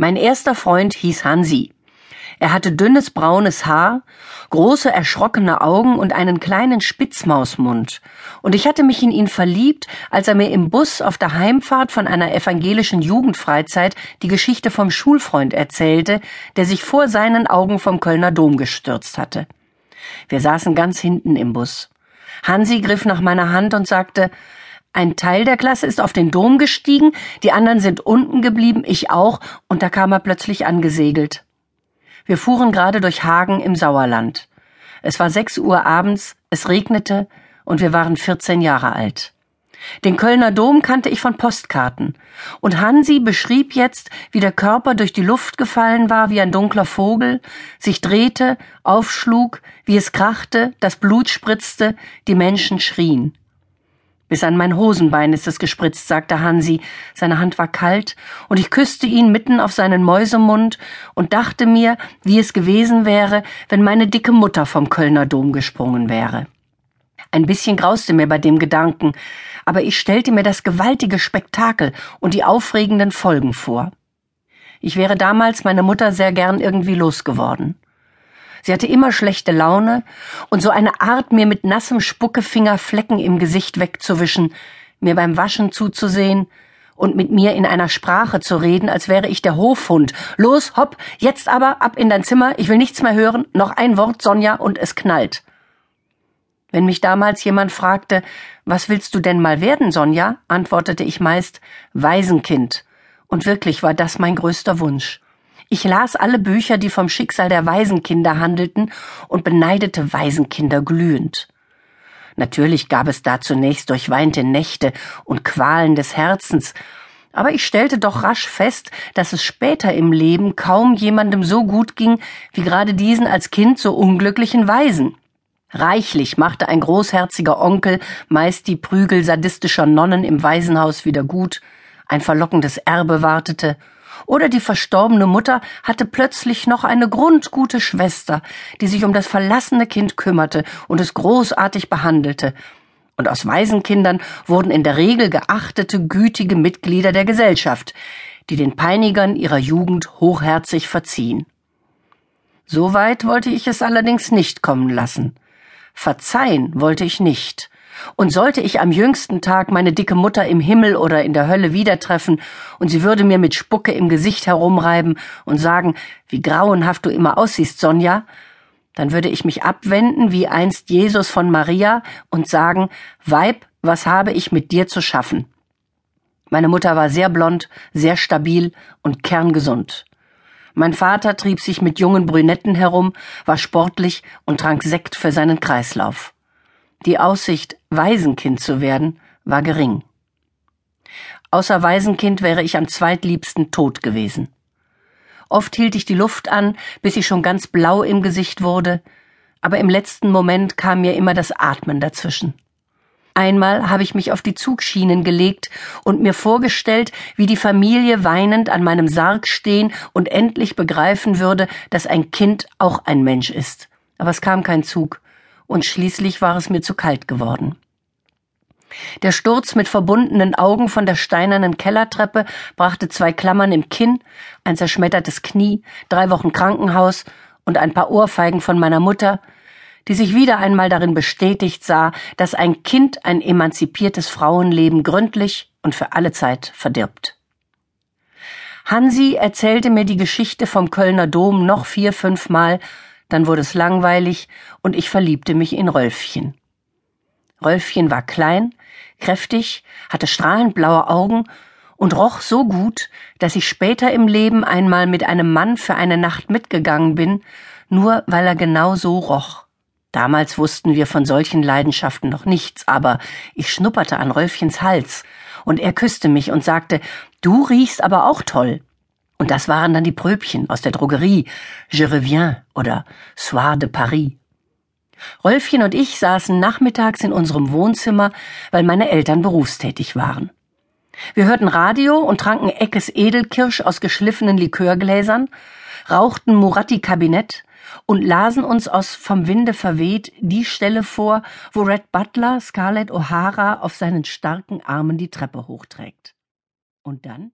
Mein erster Freund hieß Hansi. Er hatte dünnes braunes Haar, große erschrockene Augen und einen kleinen Spitzmausmund. Und ich hatte mich in ihn verliebt, als er mir im Bus auf der Heimfahrt von einer evangelischen Jugendfreizeit die Geschichte vom Schulfreund erzählte, der sich vor seinen Augen vom Kölner Dom gestürzt hatte. Wir saßen ganz hinten im Bus. Hansi griff nach meiner Hand und sagte, ein Teil der Klasse ist auf den Dom gestiegen, die anderen sind unten geblieben, ich auch, und da kam er plötzlich angesegelt. Wir fuhren gerade durch Hagen im Sauerland. Es war sechs Uhr abends, es regnete, und wir waren 14 Jahre alt. Den Kölner Dom kannte ich von Postkarten, und Hansi beschrieb jetzt, wie der Körper durch die Luft gefallen war wie ein dunkler Vogel, sich drehte, aufschlug, wie es krachte, das Blut spritzte, die Menschen schrien. Bis an mein Hosenbein ist es gespritzt, sagte Hansi. Seine Hand war kalt, und ich küsste ihn mitten auf seinen Mäusemund und dachte mir, wie es gewesen wäre, wenn meine dicke Mutter vom Kölner Dom gesprungen wäre. Ein bisschen grauste mir bei dem Gedanken, aber ich stellte mir das gewaltige Spektakel und die aufregenden Folgen vor. Ich wäre damals meine Mutter sehr gern irgendwie losgeworden. Sie hatte immer schlechte Laune und so eine Art, mir mit nassem Spuckefinger Flecken im Gesicht wegzuwischen, mir beim Waschen zuzusehen und mit mir in einer Sprache zu reden, als wäre ich der Hofhund. Los, hopp, jetzt aber ab in dein Zimmer, ich will nichts mehr hören, noch ein Wort, Sonja, und es knallt. Wenn mich damals jemand fragte, was willst du denn mal werden, Sonja, antwortete ich meist Waisenkind. Und wirklich war das mein größter Wunsch. Ich las alle Bücher, die vom Schicksal der Waisenkinder handelten, und beneidete Waisenkinder glühend. Natürlich gab es da zunächst durchweinte Nächte und Qualen des Herzens, aber ich stellte doch rasch fest, dass es später im Leben kaum jemandem so gut ging wie gerade diesen als Kind so unglücklichen Waisen. Reichlich machte ein großherziger Onkel meist die Prügel sadistischer Nonnen im Waisenhaus wieder gut, ein verlockendes Erbe wartete, oder die verstorbene Mutter hatte plötzlich noch eine grundgute Schwester, die sich um das verlassene Kind kümmerte und es großartig behandelte. Und aus Waisenkindern wurden in der Regel geachtete, gütige Mitglieder der Gesellschaft, die den Peinigern ihrer Jugend hochherzig verziehen. So weit wollte ich es allerdings nicht kommen lassen. Verzeihen wollte ich nicht, und sollte ich am jüngsten Tag meine dicke Mutter im Himmel oder in der Hölle wieder treffen, und sie würde mir mit Spucke im Gesicht herumreiben und sagen, wie grauenhaft du immer aussiehst, Sonja, dann würde ich mich abwenden wie einst Jesus von Maria und sagen, Weib, was habe ich mit dir zu schaffen? Meine Mutter war sehr blond, sehr stabil und kerngesund. Mein Vater trieb sich mit jungen Brünetten herum, war sportlich und trank Sekt für seinen Kreislauf. Die Aussicht, Waisenkind zu werden, war gering. Außer Waisenkind wäre ich am zweitliebsten tot gewesen. Oft hielt ich die Luft an, bis ich schon ganz blau im Gesicht wurde, aber im letzten Moment kam mir immer das Atmen dazwischen. Einmal habe ich mich auf die Zugschienen gelegt und mir vorgestellt, wie die Familie weinend an meinem Sarg stehen und endlich begreifen würde, dass ein Kind auch ein Mensch ist. Aber es kam kein Zug und schließlich war es mir zu kalt geworden. Der Sturz mit verbundenen Augen von der steinernen Kellertreppe brachte zwei Klammern im Kinn, ein zerschmettertes Knie, drei Wochen Krankenhaus und ein paar Ohrfeigen von meiner Mutter, die sich wieder einmal darin bestätigt sah, dass ein Kind ein emanzipiertes Frauenleben gründlich und für alle Zeit verdirbt. Hansi erzählte mir die Geschichte vom Kölner Dom noch vier, fünfmal dann wurde es langweilig und ich verliebte mich in Rölfchen. Rölfchen war klein, kräftig, hatte strahlend blaue Augen und roch so gut, dass ich später im Leben einmal mit einem Mann für eine Nacht mitgegangen bin, nur weil er genau so roch. Damals wussten wir von solchen Leidenschaften noch nichts, aber ich schnupperte an Rölfchens Hals, und er küsste mich und sagte, Du riechst aber auch toll. Und das waren dann die Pröbchen aus der Drogerie, Je reviens oder Soir de Paris. Rolfchen und ich saßen nachmittags in unserem Wohnzimmer, weil meine Eltern berufstätig waren. Wir hörten Radio und tranken Eckes Edelkirsch aus geschliffenen Likörgläsern, rauchten Muratti Kabinett und lasen uns aus vom Winde verweht die Stelle vor, wo Red Butler Scarlett O'Hara auf seinen starken Armen die Treppe hochträgt. Und dann